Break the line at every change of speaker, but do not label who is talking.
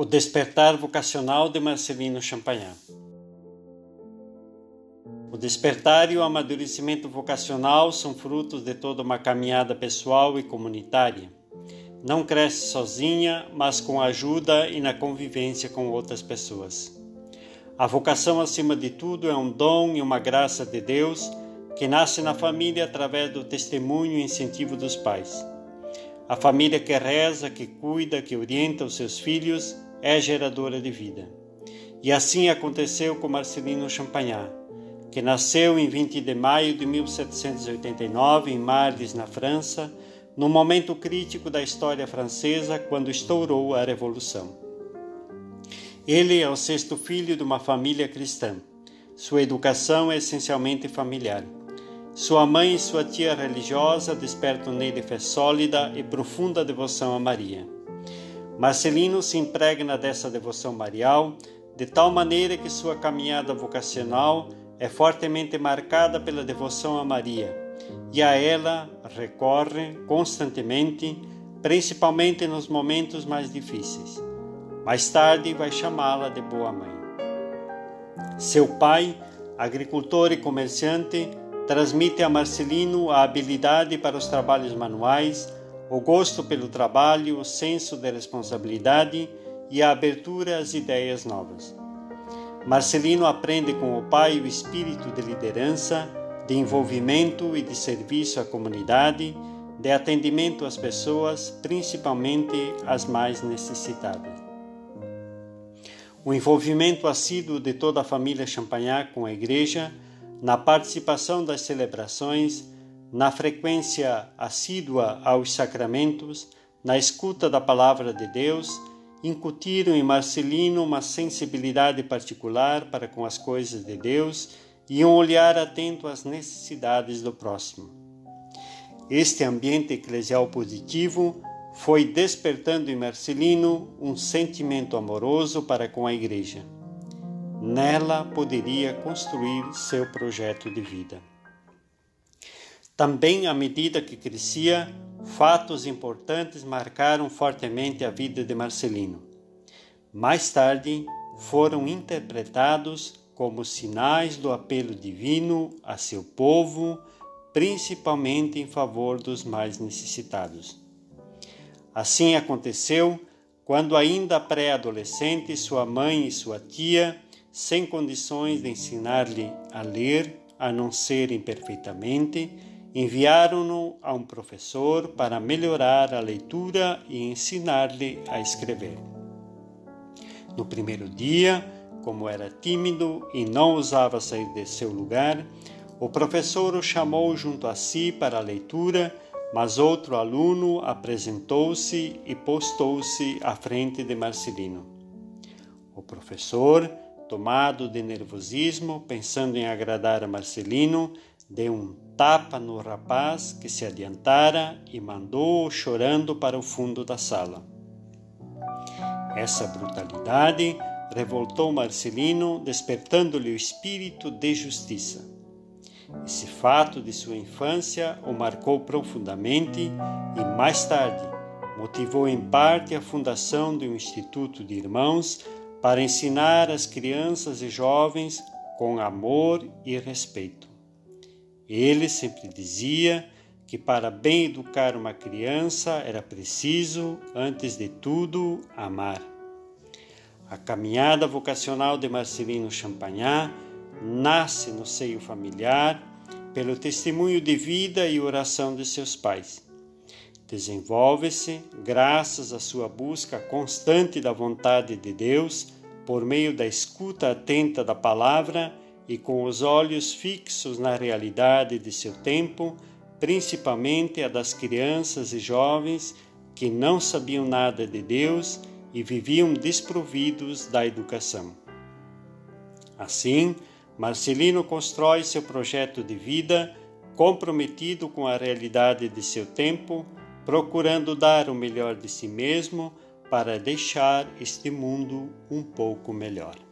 O despertar vocacional de Marcelino Champagnat. O despertar e o amadurecimento vocacional são frutos de toda uma caminhada pessoal e comunitária. Não cresce sozinha, mas com a ajuda e na convivência com outras pessoas. A vocação, acima de tudo, é um dom e uma graça de Deus que nasce na família através do testemunho e incentivo dos pais. A família que reza, que cuida, que orienta os seus filhos é geradora de vida. E assim aconteceu com Marcelino Champagnat, que nasceu em 20 de maio de 1789 em Marles, na França, no momento crítico da história francesa quando estourou a Revolução. Ele é o sexto filho de uma família cristã. Sua educação é essencialmente familiar. Sua mãe e sua tia religiosa despertam nele fé sólida e profunda devoção a Maria. Marcelino se impregna dessa devoção marial de tal maneira que sua caminhada vocacional é fortemente marcada pela devoção a Maria e a ela recorre constantemente, principalmente nos momentos mais difíceis. Mais tarde vai chamá-la de boa mãe. Seu pai, agricultor e comerciante, transmite a Marcelino a habilidade para os trabalhos manuais, o gosto pelo trabalho, o senso de responsabilidade e a abertura às ideias novas. Marcelino aprende com o pai o espírito de liderança, de envolvimento e de serviço à comunidade, de atendimento às pessoas, principalmente as mais necessitadas. O envolvimento assíduo de toda a família Champagnat com a igreja na participação das celebrações, na frequência assídua aos sacramentos, na escuta da palavra de Deus, incutiram em Marcelino uma sensibilidade particular para com as coisas de Deus e um olhar atento às necessidades do próximo. Este ambiente eclesial positivo foi despertando em Marcelino um sentimento amoroso para com a Igreja Nela poderia construir seu projeto de vida. Também, à medida que crescia, fatos importantes marcaram fortemente a vida de Marcelino. Mais tarde, foram interpretados como sinais do apelo divino a seu povo, principalmente em favor dos mais necessitados. Assim aconteceu quando, ainda pré-adolescente, sua mãe e sua tia sem condições de ensinar-lhe a ler, a não ser imperfeitamente, enviaram-no a um professor para melhorar a leitura e ensinar-lhe a escrever. No primeiro dia, como era tímido e não ousava sair de seu lugar, o professor o chamou junto a si para a leitura, mas outro aluno apresentou-se e postou-se à frente de Marcelino. O professor Tomado de nervosismo, pensando em agradar a Marcelino, deu um tapa no rapaz que se adiantara e mandou-o chorando para o fundo da sala. Essa brutalidade revoltou Marcelino, despertando-lhe o espírito de justiça. Esse fato de sua infância o marcou profundamente e, mais tarde, motivou em parte a fundação de um instituto de irmãos para ensinar as crianças e jovens com amor e respeito. Ele sempre dizia que para bem educar uma criança era preciso, antes de tudo, amar. A caminhada vocacional de Marcelino Champagnat nasce no seio familiar pelo testemunho de vida e oração de seus pais. Desenvolve-se graças à sua busca constante da vontade de Deus, por meio da escuta atenta da palavra e com os olhos fixos na realidade de seu tempo, principalmente a das crianças e jovens que não sabiam nada de Deus e viviam desprovidos da educação. Assim, Marcelino constrói seu projeto de vida comprometido com a realidade de seu tempo procurando dar o melhor de si mesmo para deixar este mundo um pouco melhor.